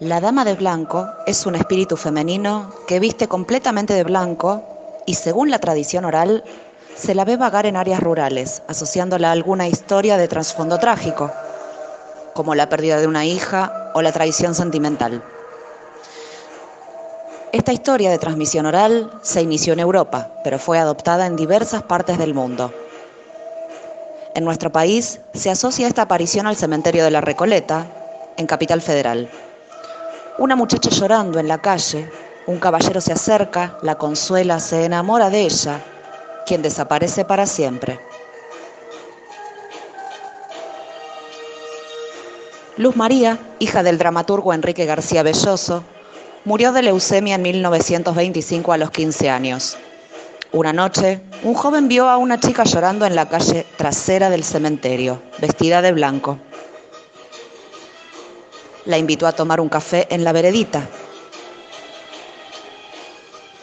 La dama de blanco es un espíritu femenino que viste completamente de blanco y según la tradición oral se la ve vagar en áreas rurales, asociándola a alguna historia de trasfondo trágico, como la pérdida de una hija o la traición sentimental. Esta historia de transmisión oral se inició en Europa, pero fue adoptada en diversas partes del mundo. En nuestro país se asocia esta aparición al cementerio de la Recoleta, en Capital Federal. Una muchacha llorando en la calle, un caballero se acerca, la consuela, se enamora de ella, quien desaparece para siempre. Luz María, hija del dramaturgo Enrique García Belloso, murió de leucemia en 1925 a los 15 años. Una noche, un joven vio a una chica llorando en la calle trasera del cementerio, vestida de blanco la invitó a tomar un café en la veredita.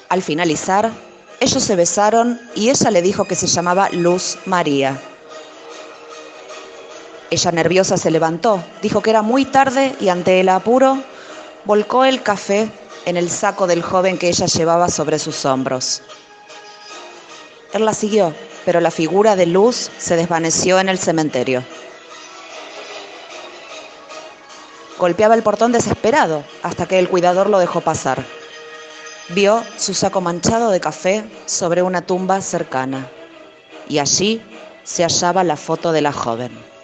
Al finalizar, ellos se besaron y ella le dijo que se llamaba Luz María. Ella nerviosa se levantó, dijo que era muy tarde y ante el apuro volcó el café en el saco del joven que ella llevaba sobre sus hombros. Él la siguió, pero la figura de Luz se desvaneció en el cementerio. Golpeaba el portón desesperado hasta que el cuidador lo dejó pasar. Vio su saco manchado de café sobre una tumba cercana y allí se hallaba la foto de la joven.